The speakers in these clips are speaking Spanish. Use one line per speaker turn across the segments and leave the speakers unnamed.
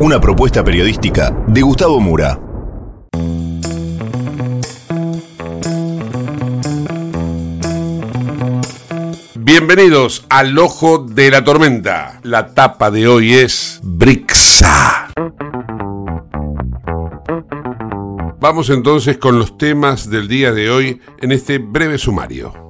Una propuesta periodística de Gustavo Mura.
Bienvenidos al Ojo de la Tormenta. La tapa de hoy es Brixa. Vamos entonces con los temas del día de hoy en este breve sumario.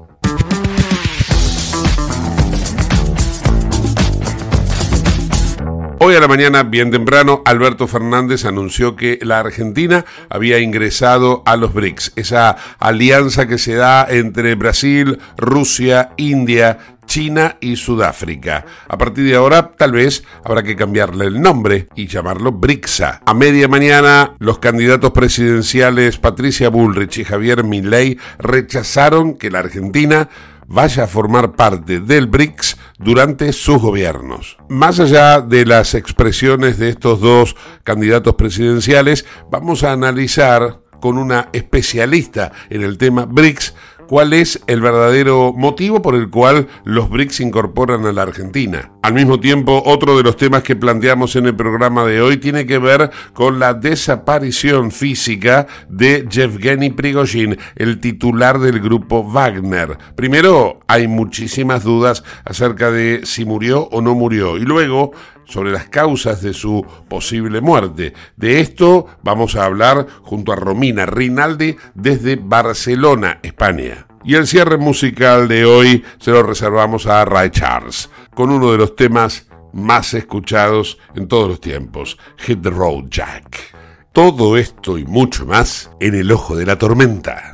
Hoy a la mañana, bien temprano, Alberto Fernández anunció que la Argentina había ingresado a los BRICS, esa alianza que se da entre Brasil, Rusia, India, China y Sudáfrica. A partir de ahora, tal vez habrá que cambiarle el nombre y llamarlo BRICSA. A media mañana, los candidatos presidenciales Patricia Bullrich y Javier Milei rechazaron que la Argentina vaya a formar parte del BRICS durante sus gobiernos. Más allá de las expresiones de estos dos candidatos presidenciales, vamos a analizar con una especialista en el tema BRICS cuál es el verdadero motivo por el cual los BRICS incorporan a la Argentina. Al mismo tiempo, otro de los temas que planteamos en el programa de hoy tiene que ver con la desaparición física de Yevgeny Prigozhin, el titular del grupo Wagner. Primero, hay muchísimas dudas acerca de si murió o no murió. Y luego, sobre las causas de su posible muerte. De esto vamos a hablar junto a Romina Rinaldi desde Barcelona, España. Y el cierre musical de hoy se lo reservamos a Ray Charles, con uno de los temas más escuchados en todos los tiempos, Hit the Road Jack. Todo esto y mucho más en el ojo de la tormenta.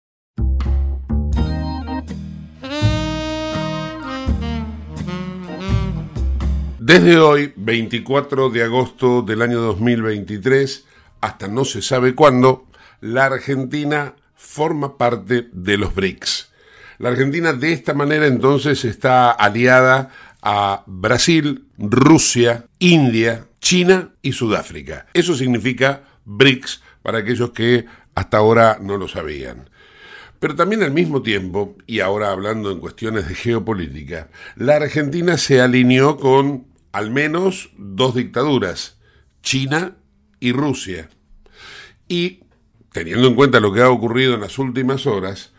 Desde hoy, 24 de agosto del año 2023, hasta no se sabe cuándo, la Argentina forma parte de los BRICS. La Argentina de esta manera entonces está aliada a Brasil, Rusia, India, China y Sudáfrica. Eso significa BRICS para aquellos que hasta ahora no lo sabían. Pero también al mismo tiempo, y ahora hablando en cuestiones de geopolítica, la Argentina se alineó con al menos dos dictaduras, China y Rusia. Y, teniendo en cuenta lo que ha ocurrido en las últimas horas,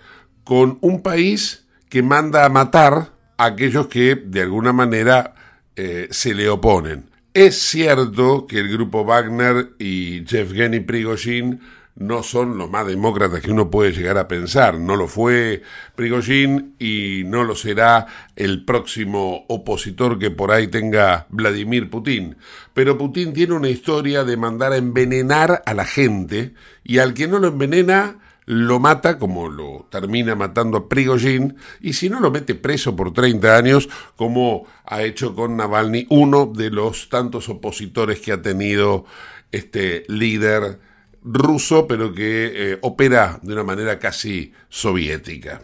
con un país que manda a matar a aquellos que de alguna manera eh, se le oponen. Es cierto que el grupo Wagner y Yevgeny Prigozhin no son los más demócratas que uno puede llegar a pensar. No lo fue Prigozhin y no lo será el próximo opositor que por ahí tenga Vladimir Putin. Pero Putin tiene una historia de mandar a envenenar a la gente y al que no lo envenena lo mata como lo termina matando a Prigozhin y si no lo mete preso por 30 años como ha hecho con Navalny, uno de los tantos opositores que ha tenido este líder ruso, pero que eh, opera de una manera casi soviética.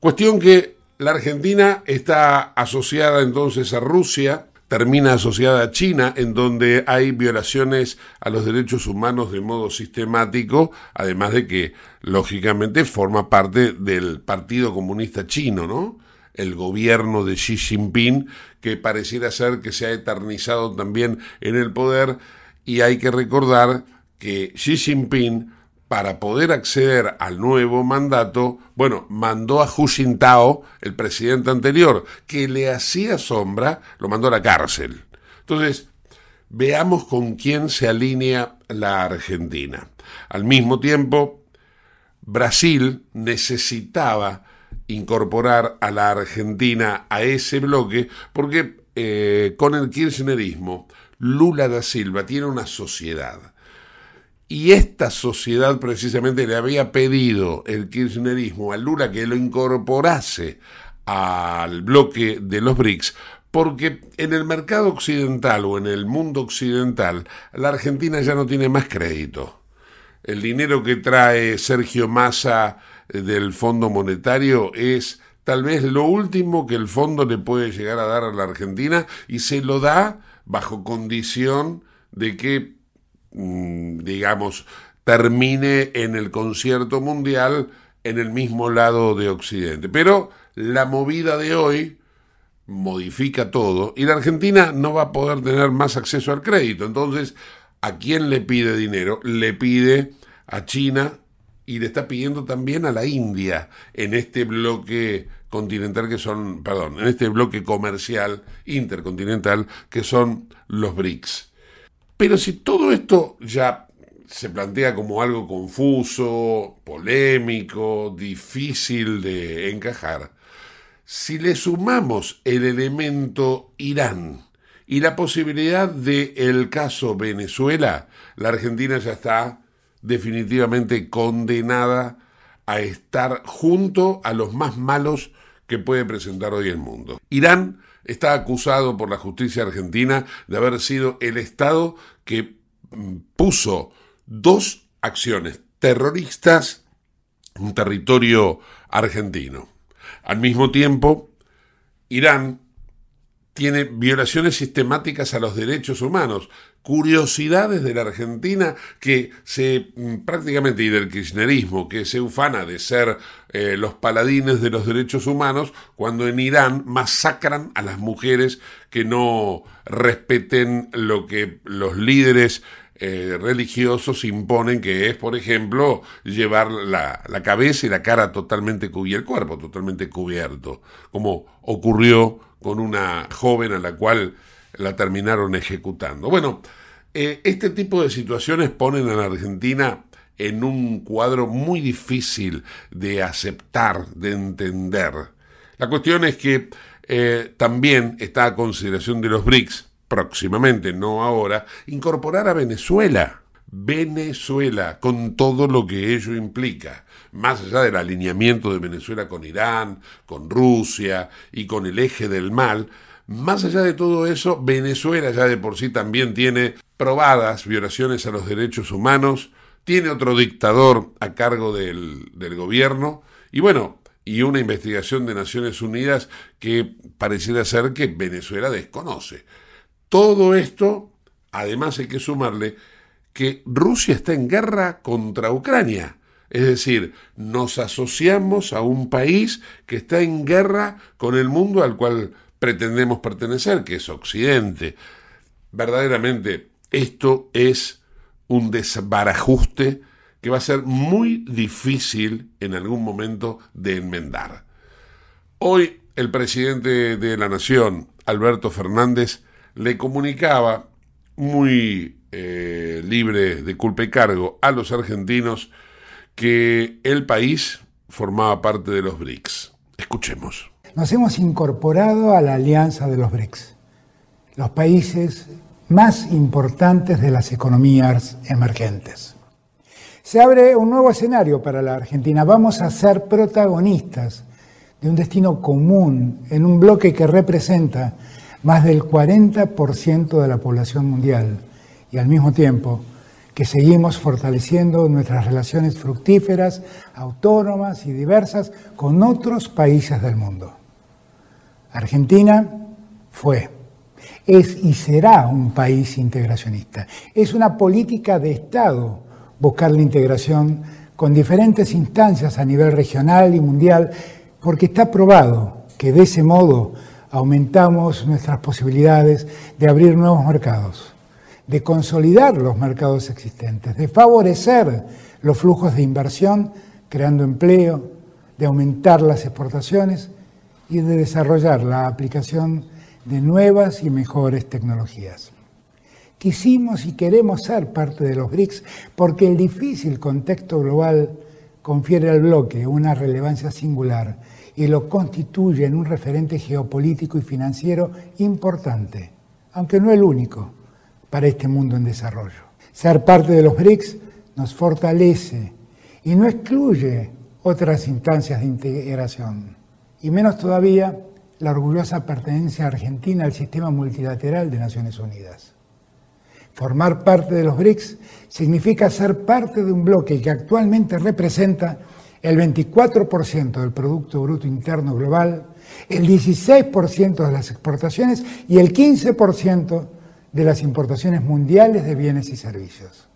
Cuestión que la Argentina está asociada entonces a Rusia, termina asociada a China, en donde hay violaciones a los derechos humanos de modo sistemático, además de que, lógicamente, forma parte del Partido Comunista Chino, ¿no? El gobierno de Xi Jinping, que pareciera ser que se ha eternizado también en el poder, y hay que recordar que Xi Jinping, para poder acceder al nuevo mandato, bueno, mandó a Hu Jintao, el presidente anterior, que le hacía sombra, lo mandó a la cárcel. Entonces, veamos con quién se alinea la Argentina. Al mismo tiempo, Brasil necesitaba incorporar a la Argentina a ese bloque porque eh, con el kirchnerismo Lula da Silva tiene una sociedad y esta sociedad precisamente le había pedido el kirchnerismo a Lula que lo incorporase al bloque de los BRICS, porque en el mercado occidental o en el mundo occidental la Argentina ya no tiene más crédito. El dinero que trae Sergio Massa eh, del Fondo Monetario es tal vez lo último que el fondo le puede llegar a dar a la Argentina y se lo da bajo condición de que digamos, termine en el concierto mundial en el mismo lado de Occidente. Pero la movida de hoy modifica todo y la Argentina no va a poder tener más acceso al crédito. Entonces, ¿a quién le pide dinero? Le pide a China y le está pidiendo también a la India en este bloque continental que son, perdón, en este bloque comercial intercontinental que son los BRICS. Pero si todo esto ya se plantea como algo confuso, polémico, difícil de encajar, si le sumamos el elemento Irán y la posibilidad de el caso Venezuela, la Argentina ya está definitivamente condenada a estar junto a los más malos que puede presentar hoy el mundo. Irán está acusado por la justicia argentina de haber sido el Estado que mm, puso dos acciones terroristas en territorio argentino. Al mismo tiempo, Irán tiene violaciones sistemáticas a los derechos humanos, curiosidades de la Argentina que se mm, prácticamente y del kirchnerismo que se ufana de ser eh, los paladines de los derechos humanos cuando en Irán masacran a las mujeres que no respeten lo que los líderes eh, religiosos imponen que es, por ejemplo, llevar la, la cabeza y la cara totalmente cubierta, el cuerpo totalmente cubierto, como ocurrió con una joven a la cual la terminaron ejecutando. Bueno, eh, este tipo de situaciones ponen a la Argentina en un cuadro muy difícil de aceptar, de entender. La cuestión es que eh, también está a consideración de los BRICS, próximamente, no ahora, incorporar a Venezuela. Venezuela, con todo lo que ello implica, más allá del alineamiento de Venezuela con Irán, con Rusia y con el eje del mal, más allá de todo eso, Venezuela ya de por sí también tiene probadas violaciones a los derechos humanos, tiene otro dictador a cargo del, del gobierno y bueno, y una investigación de Naciones Unidas que pareciera ser que Venezuela desconoce. Todo esto, además hay que sumarle que Rusia está en guerra contra Ucrania. Es decir, nos asociamos a un país que está en guerra con el mundo al cual pretendemos pertenecer, que es Occidente. Verdaderamente, esto es un desbarajuste que va a ser muy difícil en algún momento de enmendar. Hoy el presidente de la Nación, Alberto Fernández, le comunicaba muy eh, libre de culpa y cargo a los argentinos que el país formaba parte de los BRICS. Escuchemos.
Nos hemos incorporado a la alianza de los BRICS, los países más importantes de las economías emergentes. Se abre un nuevo escenario para la Argentina. Vamos a ser protagonistas de un destino común en un bloque que representa más del 40% de la población mundial y al mismo tiempo que seguimos fortaleciendo nuestras relaciones fructíferas, autónomas y diversas con otros países del mundo. Argentina fue, es y será un país integracionista. Es una política de Estado buscar la integración con diferentes instancias a nivel regional y mundial, porque está probado que de ese modo aumentamos nuestras posibilidades de abrir nuevos mercados, de consolidar los mercados existentes, de favorecer los flujos de inversión, creando empleo, de aumentar las exportaciones y de desarrollar la aplicación de nuevas y mejores tecnologías. Quisimos y queremos ser parte de los BRICS porque el difícil contexto global confiere al bloque una relevancia singular y lo constituye en un referente geopolítico y financiero importante, aunque no el único, para este mundo en desarrollo. Ser parte de los BRICS nos fortalece y no excluye otras instancias de integración, y menos todavía la orgullosa pertenencia argentina al sistema multilateral de Naciones Unidas. Formar parte de los BRICS significa ser parte de un bloque que actualmente representa el 24% del Producto Bruto Interno Global, el 16% de las exportaciones y el 15% de las importaciones mundiales de bienes y servicios.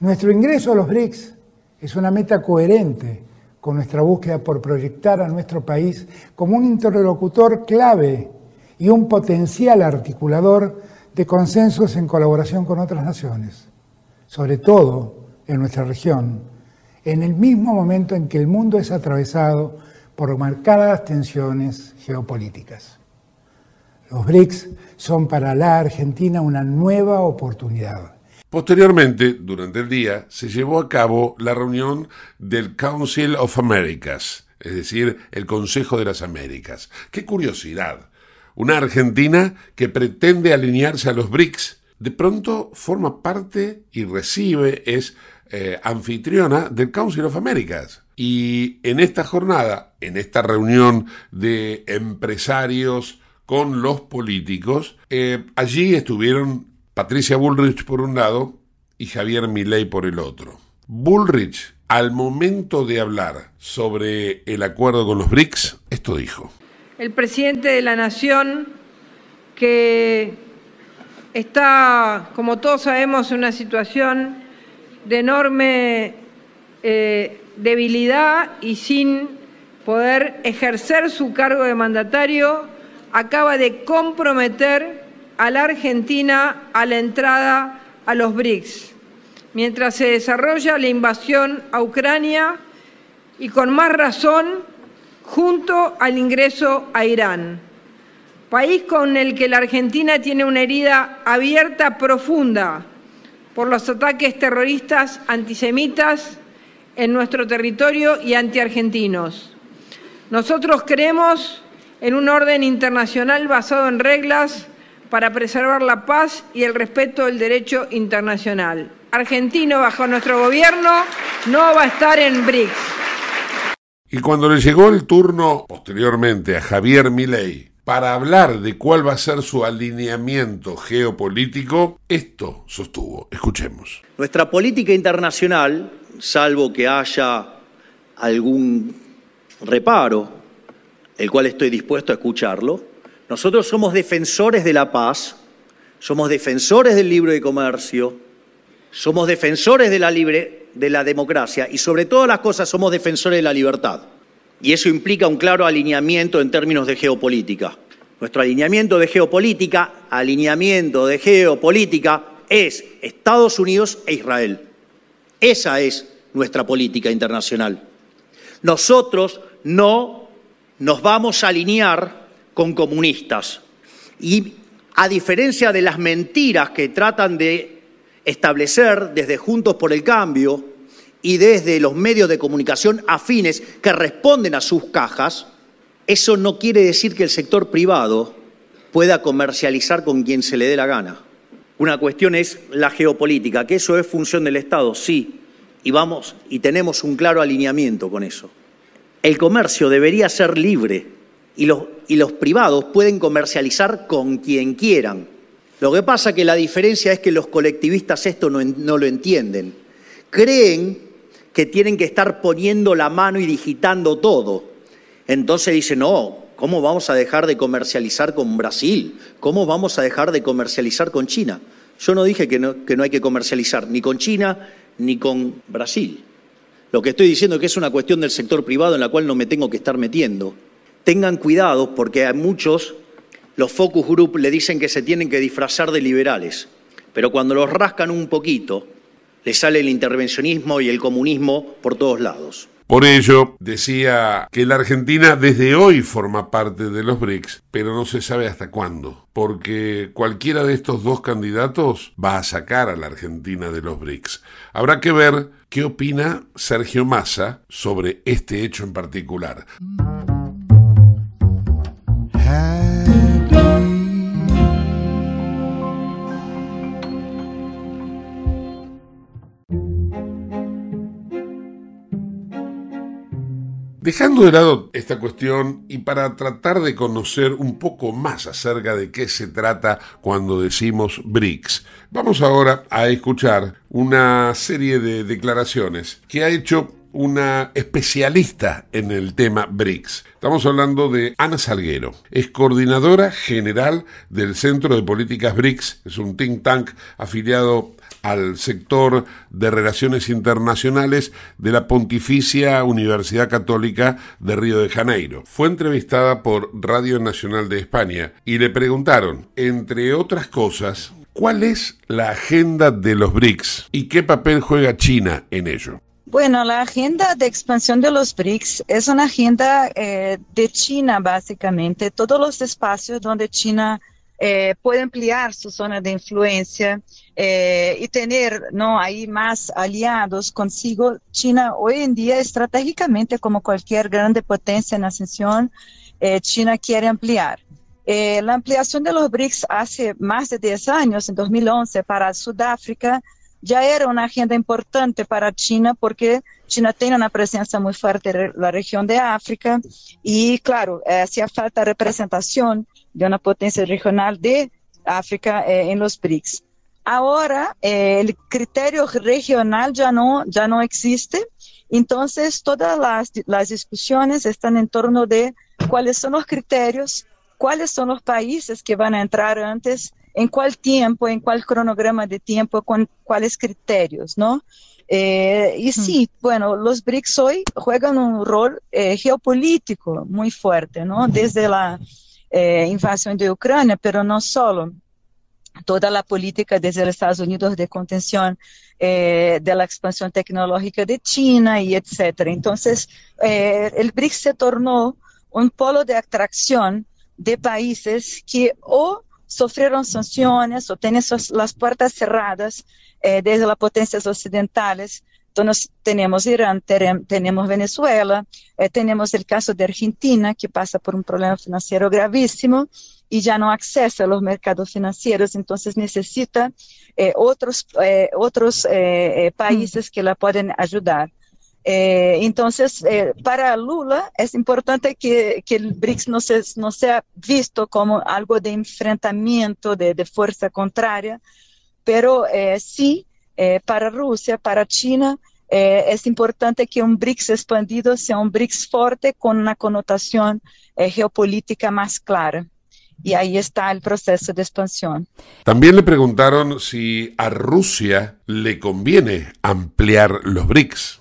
Nuestro ingreso a los BRICS es una meta coherente con nuestra búsqueda por proyectar a nuestro país como un interlocutor clave y un potencial articulador de consensos en colaboración con otras naciones, sobre todo en nuestra región, en el mismo momento en que el mundo es atravesado por marcadas tensiones geopolíticas. Los BRICS son para la Argentina una nueva oportunidad.
Posteriormente, durante el día, se llevó a cabo la reunión del Council of Americas, es decir, el Consejo de las Américas. ¡Qué curiosidad! Una Argentina que pretende alinearse a los BRICS, de pronto forma parte y recibe, es eh, anfitriona del Council of Americas. Y en esta jornada, en esta reunión de empresarios con los políticos, eh, allí estuvieron Patricia Bullrich por un lado y Javier Milei por el otro. Bullrich, al momento de hablar sobre el acuerdo con los BRICS, esto dijo.
El presidente de la Nación, que está, como todos sabemos, en una situación de enorme eh, debilidad y sin poder ejercer su cargo de mandatario, acaba de comprometer a la Argentina a la entrada a los BRICS, mientras se desarrolla la invasión a Ucrania y con más razón junto al ingreso a Irán, país con el que la Argentina tiene una herida abierta profunda por los ataques terroristas antisemitas en nuestro territorio y antiargentinos. Nosotros creemos en un orden internacional basado en reglas para preservar la paz y el respeto del derecho internacional. Argentino bajo nuestro gobierno no va a estar en BRICS.
Y cuando le llegó el turno posteriormente a Javier Milei para hablar de cuál va a ser su alineamiento geopolítico, esto sostuvo. Escuchemos.
Nuestra política internacional, salvo que haya algún reparo, el cual estoy dispuesto a escucharlo, nosotros somos defensores de la paz, somos defensores del libre comercio, somos defensores de la libre de la democracia y sobre todas las cosas somos defensores de la libertad y eso implica un claro alineamiento en términos de geopolítica. Nuestro alineamiento de geopolítica, alineamiento de geopolítica es Estados Unidos e Israel. Esa es nuestra política internacional. Nosotros no nos vamos a alinear con comunistas y a diferencia de las mentiras que tratan de establecer desde Juntos por el Cambio y desde los medios de comunicación afines que responden a sus cajas, eso no quiere decir que el sector privado pueda comercializar con quien se le dé la gana. Una cuestión es la geopolítica, que eso es función del Estado, sí, y vamos y tenemos un claro alineamiento con eso. El comercio debería ser libre y los, y los privados pueden comercializar con quien quieran. Lo que pasa es que la diferencia es que los colectivistas esto no, lo entienden. Creen que tienen que estar poniendo la mano y digitando todo. Entonces dicen, no, ¿cómo vamos a dejar de comercializar con Brasil? ¿Cómo vamos a dejar de comercializar con China? Yo no dije que no, hay que comercializar ni con China ni con Brasil. Lo que estoy diciendo es que es una cuestión del sector privado en la cual no me tengo que estar metiendo tengan cuidado porque a muchos los focus group le dicen que se tienen que disfrazar de liberales, pero cuando los rascan un poquito, les sale el intervencionismo y el comunismo por todos lados.
Por ello, decía que la Argentina desde hoy forma parte de los BRICS, pero no se sabe hasta cuándo, porque cualquiera de estos dos candidatos va a sacar a la Argentina de los BRICS. Habrá que ver qué opina Sergio Massa sobre este hecho en particular. Dejando de lado esta cuestión y para tratar de conocer un poco más acerca de qué se trata cuando decimos BRICS, vamos ahora a escuchar una serie de declaraciones que ha hecho una especialista en el tema BRICS. Estamos hablando de Ana Salguero. Es coordinadora general del Centro de Políticas BRICS. Es un think tank afiliado al sector de relaciones internacionales de la Pontificia Universidad Católica de Río de Janeiro. Fue entrevistada por Radio Nacional de España y le preguntaron, entre otras cosas, ¿cuál es la agenda de los BRICS y qué papel juega China en ello?
Bueno, la agenda de expansión de los BRICS es una agenda eh, de China, básicamente. Todos los espacios donde China eh, puede ampliar su zona de influencia eh, y tener ¿no? ahí más aliados consigo. China hoy en día, estratégicamente, como cualquier grande potencia en ascensión, China quiere ampliar. la ampliación de los BRICS hace más de 10 años, en 2011, para Sudáfrica, ya era una agenda importante para China porque China tiene una presencia muy fuerte en la región de África y claro, eh, hacía falta representación de una potencia regional de África eh, en los BRICS. Ahora eh, el criterio regional ya no, ya no existe, entonces todas las, las discusiones están en torno de cuáles son los criterios, cuáles son los países que van a entrar antes en cuál tiempo, en cuál cronograma de tiempo, con cuáles criterios, ¿no? Eh, y sí, bueno, los BRICS hoy juegan un rol eh, geopolítico muy fuerte, ¿no? Desde la eh, invasión de Ucrania, pero no solo. Toda la política desde los Estados Unidos de contención de la expansión tecnológica de China y etcétera. Entonces, el BRICS se tornó un polo de atracción de países que o sofreram sanções ou têm as portas cerradas eh, desde as potências ocidentais. Então, nós temos Irã, temos Venezuela, eh, temos o caso da Argentina, que passa por um problema financeiro gravíssimo e já não acessa os mercados financeiros, então necessita eh, outros, eh, outros eh, eh, países que la podem ajudar. Eh, entonces, eh, para Lula es importante que, que, el BRICS no, se, no sea visto como algo de enfrentamiento, de, de fuerza contraria, pero eh, sí, para Rusia, para China, es importante que un BRICS expandido sea un BRICS fuerte con una connotación geopolítica más clara. Y ahí está el proceso de expansión.
También le preguntaron si a Rusia le conviene ampliar los BRICS.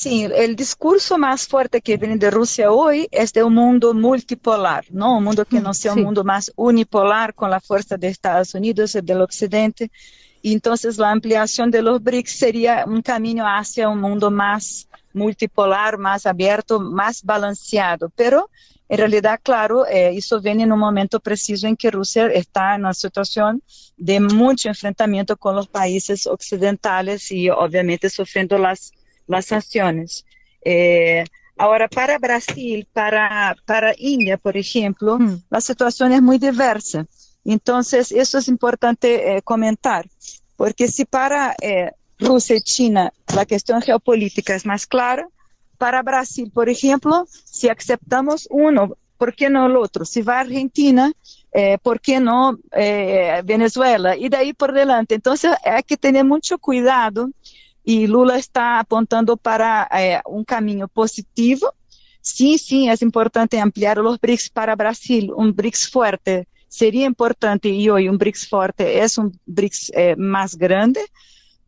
Sí, el discurso más fuerte que viene de Rusia hoy es de un mundo multipolar, ¿no? Un mundo que no sea un mundo más unipolar con la fuerza de Estados Unidos y del Occidente. Y entonces la ampliación de los BRICS sería un camino hacia un mundo más multipolar, más abierto, más balanceado. Pero en realidad, claro, eh, eso viene en un momento preciso en que Rusia está en una situación de mucho enfrentamiento con los países occidentales y obviamente sufriendo las, las sanciones. Eh, ahora, para Brasil, para, para India, por ejemplo, hmm. la situación es muy diversa. Entonces, eso es importante eh, comentar, porque si para Rusia y China la cuestión geopolítica es más clara, para Brasil, por ejemplo, si aceptamos uno, ¿por qué no el otro? Si va a Argentina, eh, ¿por qué no eh, Venezuela? Y de ahí por delante. Entonces hay que tener mucho cuidado y Lula está apuntando para eh, un camino positivo. Sí, sí, es importante ampliar los BRICS para Brasil, un BRICS fuerte. Sería importante y hoy un BRICS fuerte es un BRICS más grande,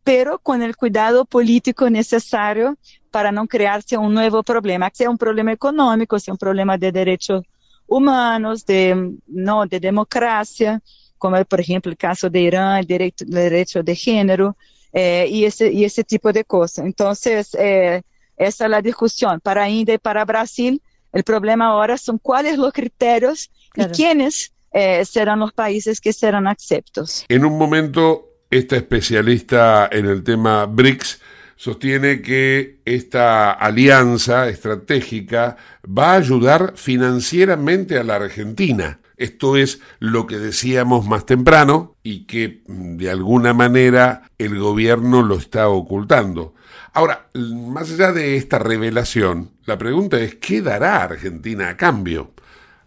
pero con el cuidado político necesario para no crearse un nuevo problema, sea un problema económico, sea un problema de derechos humanos, de, no, de democracia, como por ejemplo el caso de Irán, el derecho, derecho de género, eh, y, ese, y ese tipo de cosas. Entonces, eh, esa es la discusión. Para India y para Brasil, el problema ahora son cuáles los criterios y quiénes eh, serán los países que serán aceptos.
En un momento, esta especialista en el tema BRICS sostiene que esta alianza estratégica va a ayudar financieramente a la Argentina. Esto es lo que decíamos más temprano y que mm, de alguna manera el gobierno lo está ocultando. Ahora, más allá de esta revelación, la pregunta es, ¿qué dará Argentina a cambio?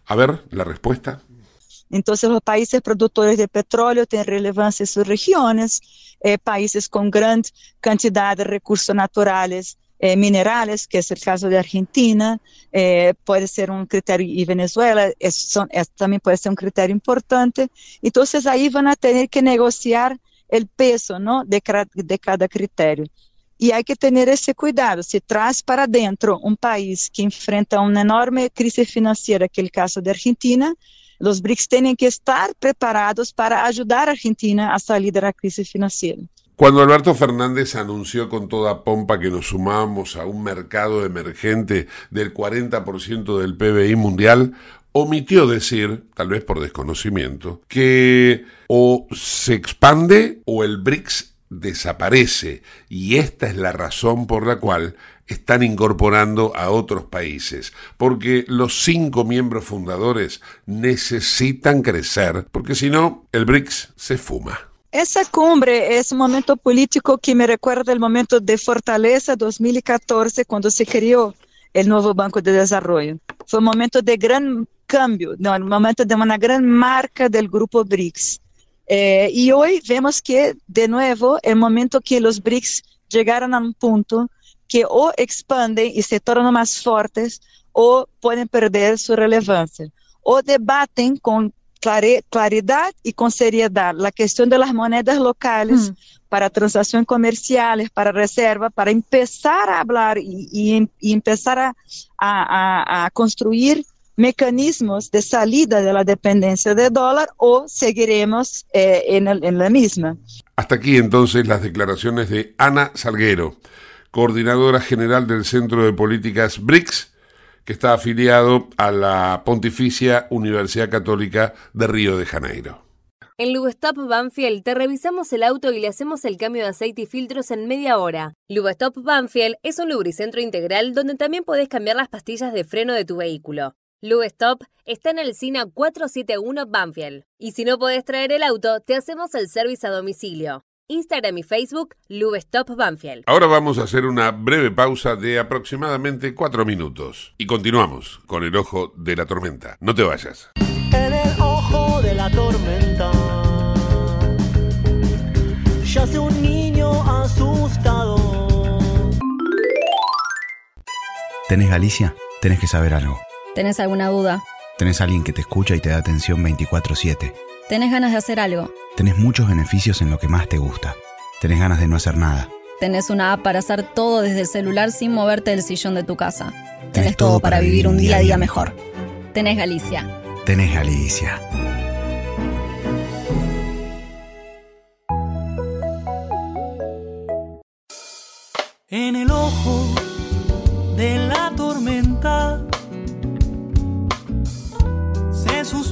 A ver, la respuesta.
Entonces los países productores de petróleo tienen relevancia en sus regiones, eh, países con gran cantidad de recursos naturales, eh, minerales, que es el caso de Argentina, eh, puede ser un criterio, y Venezuela también puede ser un criterio importante. Entonces ahí van a tener que negociar el peso ¿no? de, de cada criterio. Y hay que tener ese cuidado. Si traes para adentro un país que enfrenta una enorme crisis financiera, que es el caso de Argentina, los BRICS tienen que estar preparados para ayudar a Argentina a salir de la crisis financiera.
Cuando Alberto Fernández anunció con toda pompa que nos sumamos a un mercado emergente del 40% del PBI mundial, omitió decir, tal vez por desconocimiento, que o se expande o el BRICS desaparece. Y esta es la razón por la cual están incorporando a otros países, porque los cinco miembros fundadores necesitan crecer, porque si no, el BRICS se fuma.
Esa cumbre es un momento político que me recuerda el momento de Fortaleza 2014, cuando se creó el nuevo Banco de Desarrollo. Fue un momento de gran cambio, un momento de una gran marca del grupo BRICS. Eh, hoy vemos que, de nuevo, el momento que los BRICS llegaron a un punto que o expanden y se tornan más fuertes o pueden perder su relevancia. O debaten con claridad y con seriedad la cuestión de las monedas locales hmm. para transacciones comerciales, para reserva, para empezar a hablar y, empezar a, a, construir mecanismos de salida de la dependencia del dólar o seguiremos eh, en, en la misma.
Hasta aquí entonces las declaraciones de Ana Salguero coordinadora general del Centro de Políticas BRICS, que está afiliado a la Pontificia Universidad Católica de Río de Janeiro.
En Lubestop Banfield te revisamos el auto y le hacemos el cambio de aceite y filtros en media hora. Lubestop Banfield es un lubricentro integral donde también podés cambiar las pastillas de freno de tu vehículo. Lubestop está en el SINA 471 Banfield. Y si no podés traer el auto, te hacemos el servicio a domicilio. Instagram y Facebook, Lubestop Banfield.
Ahora vamos a hacer una breve pausa de aproximadamente cuatro minutos y continuamos con el ojo de la tormenta. No te vayas.
En el ojo de la tormenta yace un niño asustado.
¿Tenés Galicia? Tenés que saber algo.
¿Tenés alguna duda?
¿Tenés alguien que te escucha y te da atención 24/7?
¿Tenés ganas de hacer algo?
Tenés muchos beneficios en lo que más te gusta. Tenés ganas de no hacer nada.
Tenés una app para hacer todo desde el celular sin moverte del sillón de tu casa. Tenés, todo, para vivir un día a día mejor. Tenés Galicia.
Tenés Galicia.
En el ojo de la tormenta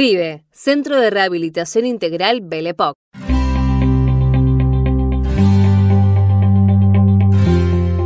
CRIBE, Centro de Rehabilitación Integral Belepoc.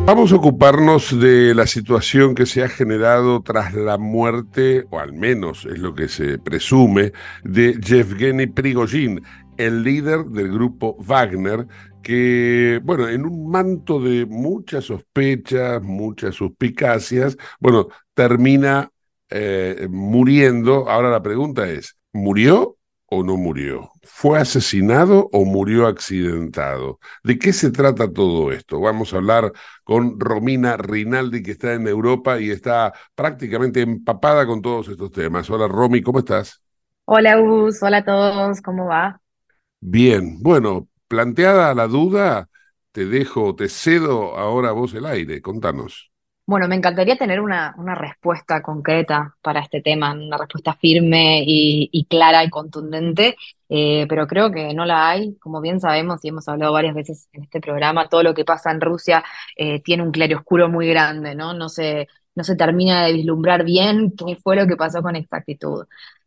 Vamos a ocuparnos de la situación que se ha generado tras la muerte, o al menos es lo que se presume, de Yevgeny Prigozhin, el líder del grupo Wagner, que, bueno, en un manto de muchas sospechas, muchas suspicacias, bueno, termina eh, muriendo. Ahora la pregunta es, ¿murió o no murió? ¿Fue asesinado o murió accidentado? ¿De qué se trata todo esto? Vamos a hablar con Romina Rinaldi, que está en Europa y está prácticamente empapada con todos estos temas. Hola Romy, ¿cómo estás?
Hola Gus, hola a todos, ¿cómo va?
Bien, bueno, planteada la duda, te dejo, te cedo ahora a vos el aire, contanos.
Bueno, me encantaría tener una, una respuesta concreta para este tema, una respuesta firme y, clara y contundente, eh, pero creo que no la hay. Como bien sabemos y hemos hablado varias veces en este programa, todo lo que pasa en Rusia eh, tiene un claroscuro muy grande, ¿no? No se, no se termina de vislumbrar bien qué fue lo que pasó con exactitud.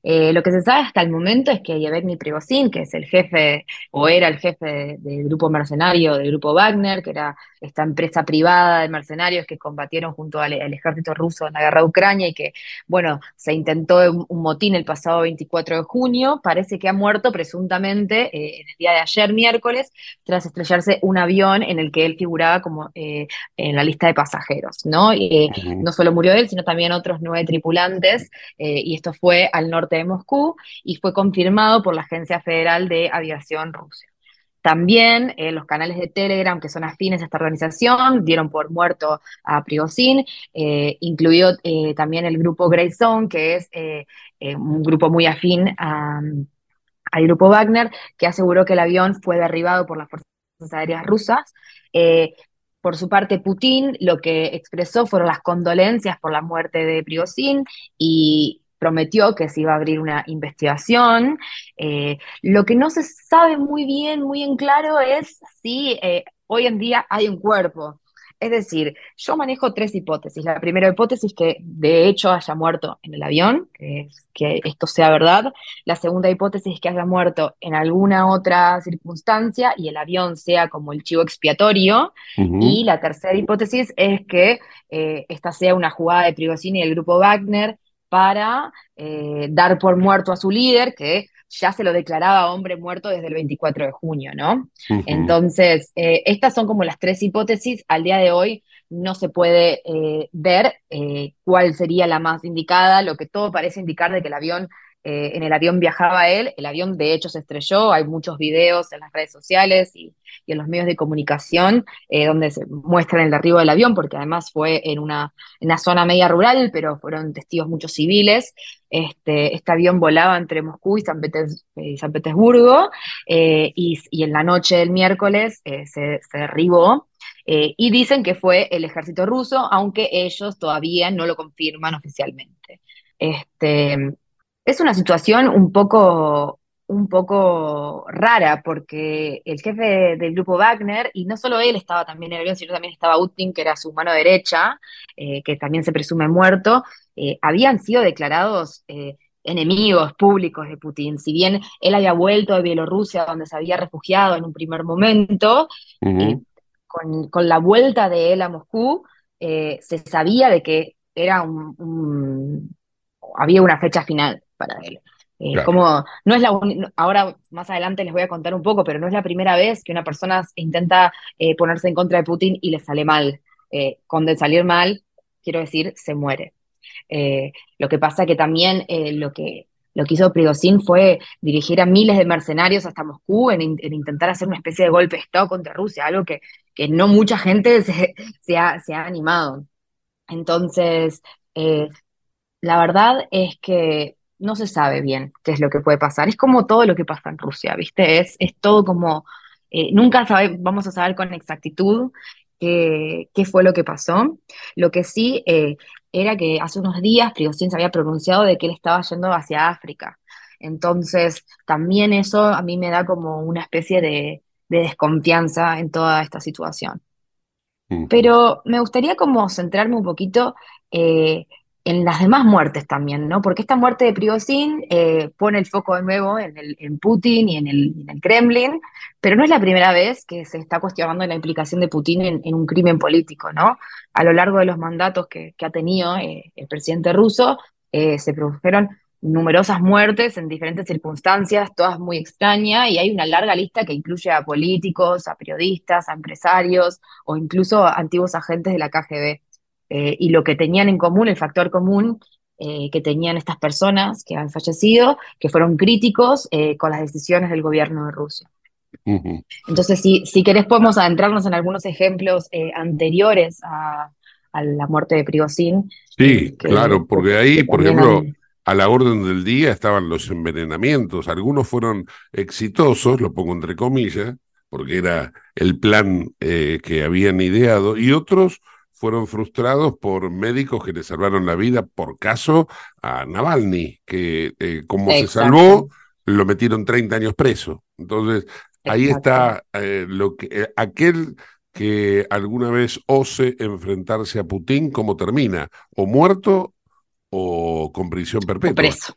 Eh, lo que se sabe hasta el momento es que Yevgeny Prigozhin, que es el jefe o era el jefe de- del grupo mercenario del grupo Wagner, que era esta empresa privada de mercenarios que combatieron junto al, al ejército ruso en la guerra de Ucrania y que, bueno, se intentó un, un motín el pasado 24 de junio, parece que ha muerto presuntamente eh, en el día de ayer, miércoles, tras estrellarse un avión en el que él figuraba como eh, en la lista de pasajeros, ¿no? Eh, no solo murió él, sino también otros nueve tripulantes, y esto fue al norte de Moscú y fue confirmado por la Agencia Federal de Aviación Rusa. También eh, los canales de Telegram que son afines a esta organización dieron por muerto a Prigozhin, eh, incluido eh, también el grupo Grey Zone, que es eh, eh, un grupo muy afín a, al grupo Wagner, que aseguró que el avión fue derribado por las fuerzas aéreas rusas. Eh, por su parte, Putin lo que expresó fueron las condolencias por la muerte de Prigozhin y prometió que se iba a abrir una investigación. Eh, lo que no se sabe muy bien, muy en claro, es si eh, hoy en día hay un cuerpo. Es decir, yo manejo tres hipótesis. La primera hipótesis que de hecho haya muerto en el avión, que, es que esto sea verdad. La segunda hipótesis es que haya muerto en alguna otra circunstancia y el avión sea como el chivo expiatorio. Y la tercera hipótesis es que eh, esta sea una jugada de Prigozhin y del grupo Wagner para eh, dar por muerto a su líder, que ya se lo declaraba hombre muerto desde el 24 de junio, ¿no? Entonces, eh, estas son como las tres hipótesis. Al día de hoy no se puede eh, ver cuál sería la más indicada. Lo que todo parece indicar de que el avión, eh, en el avión viajaba él. El avión de hecho se estrelló. Hay muchos videos en las redes sociales y, en los medios de comunicación eh, donde se muestran el derribo del avión, porque además fue en una, en zona media rural, pero fueron testigos muchos civiles. Este, este avión volaba entre Moscú y San, San Petersburgo eh, y, en la noche del miércoles eh, se, derribó. eh, y dicen que fue el ejército ruso, aunque ellos todavía no lo confirman oficialmente. Este, es una situación un poco, un poco rara, porque el jefe del grupo Wagner, y no solo él estaba también en el avión, sino también estaba Utin, que era su mano derecha, eh, que también se presume muerto, eh, habían sido declarados eh, enemigos públicos de Putin. Si bien él había vuelto de Bielorrusia, donde se había refugiado en un primer momento, con, la vuelta de él a Moscú, se sabía de que era un, había una fecha final para él. Eh, como no es la ahora más adelante les voy a contar un poco, pero no es la primera vez que una persona intenta ponerse en contra de Putin y le sale mal. con de salir mal, quiero decir, se muere. Eh, lo que pasa que también eh, lo, que, lo que hizo Prigozhin fue dirigir a miles de mercenarios hasta Moscú en, intentar hacer una especie de golpe de Estado contra Rusia, algo que, que no mucha gente se, ha, se ha, animado. Entonces, eh, la verdad es que no se sabe bien qué es lo que puede pasar. Es como todo lo que pasa en Rusia, ¿viste? Es, es todo como, nunca sabe, vamos a saber con exactitud qué, qué, fue lo que pasó. Lo que sí era que hace unos días Prigozhin se había pronunciado de que él estaba yendo hacia África. Entonces, también eso a mí me da como una especie de, desconfianza en toda esta situación. Pero me gustaría como centrarme un poquito eh, en las demás muertes también, ¿no? Porque esta muerte de Prigozhin eh, pone el foco de nuevo en, el, en Putin y en el, Kremlin, pero no es la primera vez que se está cuestionando la implicación de Putin en, un crimen político, ¿no? A lo largo de los mandatos que, ha tenido eh, el presidente ruso, eh, se produjeron numerosas muertes en diferentes circunstancias, todas muy extrañas, y hay una larga lista que incluye a políticos, a periodistas, a empresarios o incluso a antiguos agentes de la KGB. Eh, y lo que tenían en común, el factor común eh, que tenían estas personas que han fallecido, que fueron críticos eh, con las decisiones del gobierno de Rusia. Entonces, si, si querés, podemos adentrarnos en algunos ejemplos anteriores a, la muerte de Prigozhin.
Sí, claro, porque ahí, por ejemplo, a la orden del día estaban los envenenamientos. Algunos fueron exitosos, lo pongo entre comillas, porque era el plan que habían ideado, y otros fueron frustrados por médicos que le salvaron la vida por caso a Navalny, que eh, como se salvó, lo metieron 30 años preso. Entonces, ahí está eh, lo que eh, aquel que alguna vez ose enfrentarse a Putin, ¿cómo termina? O muerto o con prisión perpetua.
preso.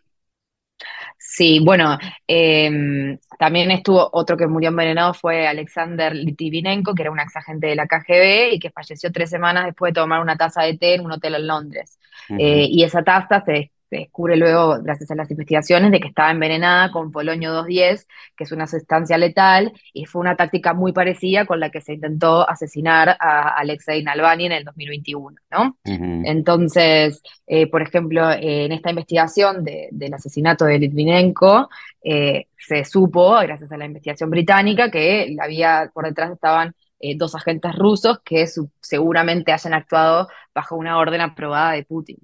Sí, bueno, em, también estuvo otro que murió envenenado fue Alexander Litvinenko, que era un exagente de la KGB y que falleció tres semanas después de tomar una taza de té en un hotel en Londres. Eh, y esa taza se se descubre luego, gracias a las investigaciones, de que estaba envenenada con polonio 210, que es una sustancia letal, y fue una táctica muy parecida con la que se intentó asesinar a Alexei Navalny en el 2021, ¿no? Entonces, eh, por ejemplo, en esta investigación del asesinato de Litvinenko, eh, se supo, gracias a la investigación británica, que había, por detrás estaban eh, dos agentes rusos que seguramente hayan actuado bajo una orden aprobada de Putin.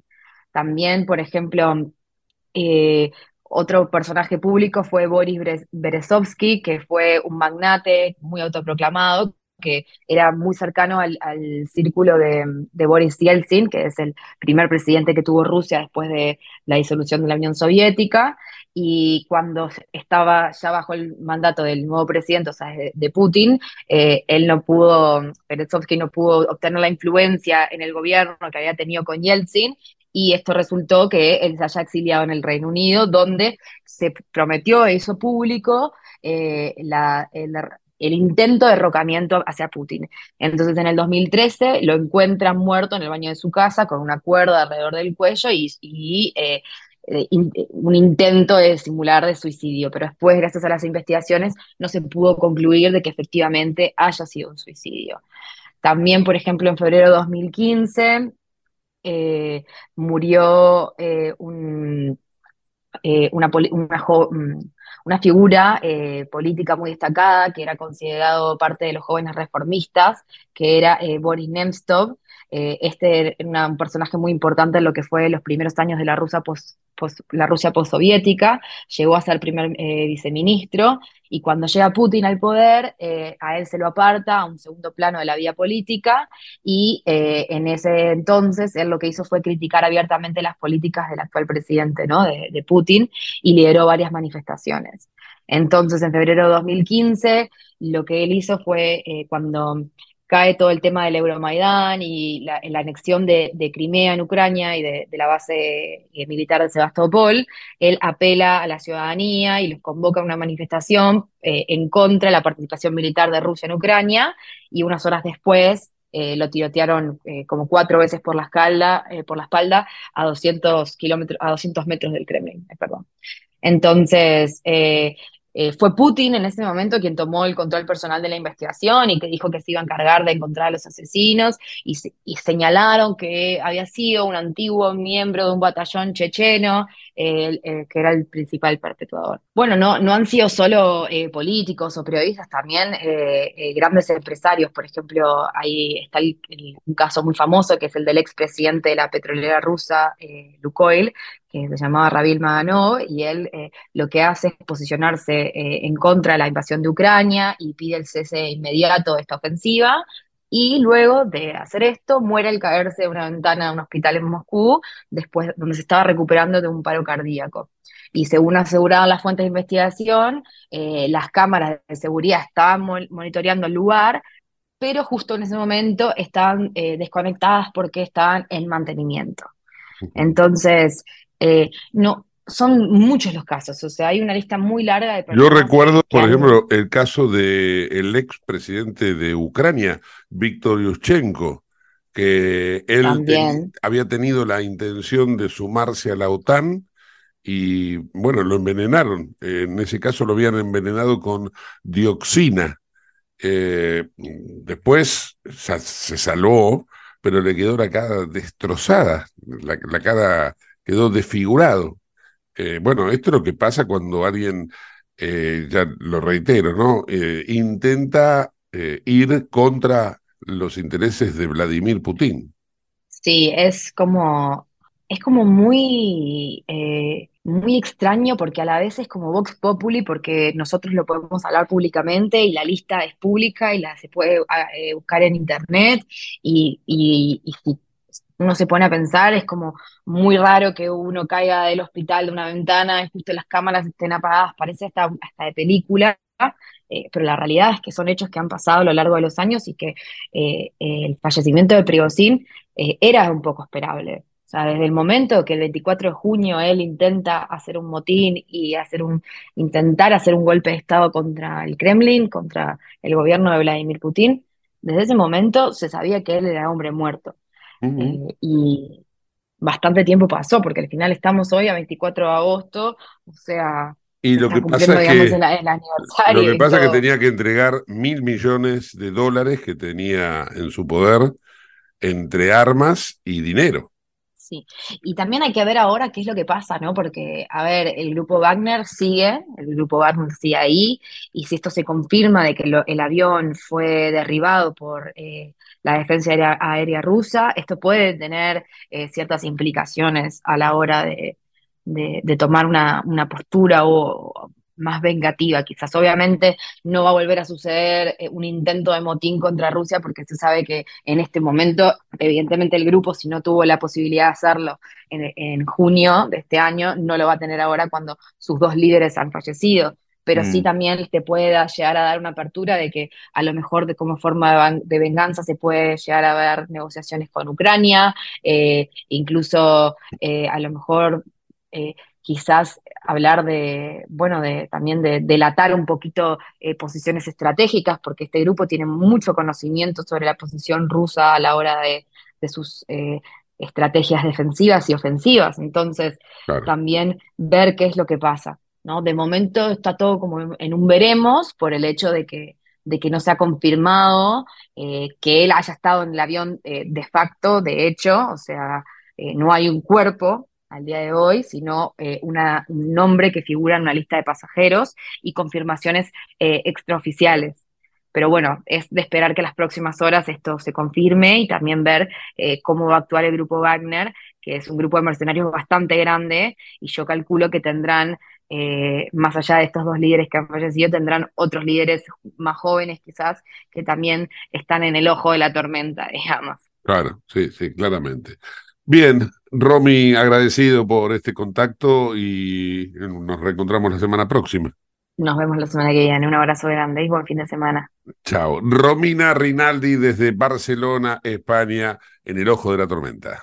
También, por ejemplo, eh, otro personaje público fue Boris Berezovsky, que fue un magnate muy autoproclamado, que era muy cercano al, círculo de, de, Boris Yeltsin, que es el primer presidente que tuvo Rusia después de la disolución de la Unión Soviética, y cuando estaba ya bajo el mandato del nuevo presidente, o sea, de, Putin, eh, él no pudo, Berezovsky no pudo obtener la influencia en el gobierno que había tenido con Yeltsin, y esto resultó que él se haya exiliado en el Reino Unido, donde se prometió, eso público, eh, el, intento de derrocamiento hacia Putin. Entonces en el 2013 lo encuentran muerto en el baño de su casa con una cuerda alrededor del cuello y eh, eh, un intento de simular de suicidio, pero después, gracias a las investigaciones, no se pudo concluir de que efectivamente haya sido un suicidio. También, por ejemplo, en febrero de 2015 eh, murió eh, una, una, figura política muy destacada que era considerado parte de los jóvenes reformistas, que era Boris Nemtsov, eh, este era un personaje muy importante en lo que fue los primeros años de la, Rusia la Rusia postsoviética, llegó a ser primer eh, viceministro y cuando llega Putin al poder, eh, a él se lo aparta a un segundo plano de la vida política y en ese entonces él lo que hizo fue criticar abiertamente las políticas del actual presidente ¿no? de Putin y lideró varias manifestaciones. Entonces, en febrero de 2015, lo que él hizo fue cuando cae todo el tema del Euromaidán y la, anexión de, Crimea en Ucrania y de, la base eh, militar de Sebastopol, él apela a la ciudadanía y los convoca a una manifestación eh, en contra de la participación militar de Rusia en Ucrania y unas horas después eh, lo tirotearon como cuatro veces por la, espalda, por la espalda a 200, kilómetros, a 200 metros del Kremlin. perdón. Entonces, eh, fue Putin en ese momento quien tomó el control personal de la investigación y que dijo que se iba a encargar de encontrar a los asesinos y, señalaron que había sido un antiguo miembro de un batallón checheno que era el principal perpetuador. Bueno, no, no han sido solo eh, políticos o periodistas, también eh, grandes empresarios. Por ejemplo, ahí está un caso muy famoso que es el del expresidente de la petrolera rusa, Lukoil, que se llamaba Rabil Maganov, y él eh, lo que hace es posicionarse eh, en contra de la invasión de Ucrania y pide el cese inmediato de esta ofensiva. Y luego de hacer esto, muere al caerse de una ventana de un hospital en Moscú, después donde se estaba recuperando de un paro cardíaco. Y según aseguraban las fuentes de investigación, eh, las cámaras de seguridad estaban monitoreando el lugar, pero justo en ese momento estaban desconectadas porque estaban en mantenimiento. Entonces, eh, no, son muchos los casos, o sea, hay una lista muy larga de
Yo recuerdo, por ejemplo, el caso del el ex presidente de Ucrania, Víctor Yushchenko, que él había tenido la intención de sumarse a la OTAN y, bueno, lo envenenaron. En ese caso lo habían envenenado con dioxina. Eh, después se salvó, pero le quedó la cara destrozada, la, la cara quedó desfigurado. Eh, bueno, esto es lo que pasa cuando alguien, eh, ya lo reitero, ¿no? Eh, intenta ir contra los intereses de Vladimir Putin.
Sí, es como, es como muy, muy extraño porque a la vez es como Vox Populi porque nosotros lo podemos hablar públicamente y la lista es pública y la se puede buscar en internet y, y, uno se pone a pensar, es como muy raro que uno caiga del hospital de una ventana y justo las cámaras estén apagadas, parece hasta, hasta de película, eh, pero la realidad es que son hechos que han pasado a lo largo de los años y que eh, el fallecimiento de Prigozhin eh, era un poco esperable. O sea, desde el momento que el 24 de junio él intenta hacer un motín y hacer un, intentar hacer un golpe de Estado contra el Kremlin, contra el gobierno de Vladimir Putin, desde ese momento se sabía que él era hombre muerto. Eh, y bastante tiempo pasó, porque al final estamos hoy a 24 de agosto, o sea,
y lo que pasa es que, Lo que pasa es que tenía que entregar mil millones de dólares que tenía en su poder entre armas y dinero.
Sí, y también hay que ver ahora qué es lo que pasa, ¿no? Porque, a ver, el grupo Wagner sigue, el grupo Wagner sigue ahí, y si esto se confirma de que el avión fue derribado por eh, la defensa aérea, rusa, esto puede tener eh, ciertas implicaciones a la hora de, tomar una, postura o, más vengativa, quizás. Obviamente no va a volver a suceder eh, un intento de motín contra Rusia porque se sabe que en este momento, evidentemente el grupo, si no tuvo la posibilidad de hacerlo en, junio de este año, no lo va a tener ahora cuando sus dos líderes han fallecido. Pero sí mm. también te puede llegar a dar una apertura de que a lo mejor de como forma de, venganza se puede llegar a ver negociaciones con Ucrania, eh, incluso eh, a lo mejor quizás hablar de, bueno, de también de delatar un poquito eh, posiciones estratégicas, porque este grupo tiene mucho conocimiento sobre la posición rusa a la hora de, sus eh, estrategias defensivas y ofensivas. Entonces, también ver qué es lo que pasa. ¿No? De momento está todo como en un veremos por el hecho de que, de que no se ha confirmado eh, que él haya estado en el avión de facto, de hecho, o sea, no hay un cuerpo al día de hoy, sino eh, un nombre que figura en una lista de pasajeros y confirmaciones eh, extraoficiales. Pero bueno, es de esperar que las próximas horas esto se confirme y también ver eh, cómo va a actuar el grupo Wagner, que es un grupo de mercenarios bastante grande, y yo calculo que tendrán, más allá de estos dos líderes que han fallecido, tendrán otros líderes más jóvenes quizás, que también están en el ojo de la tormenta, digamos.
Claro, sí, sí, claramente. Bien, Romy, agradecido por este contacto y nos reencontramos la semana próxima.
Nos vemos la semana que viene. Un abrazo grande y buen fin de semana.
Chao. Romina Rinaldi desde Barcelona, España, en el ojo de la tormenta.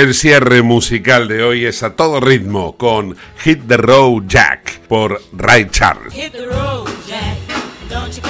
El cierre musical de hoy es a todo ritmo con Hit the Road Jack por Ray Charles.
Hit the Jack. Don't you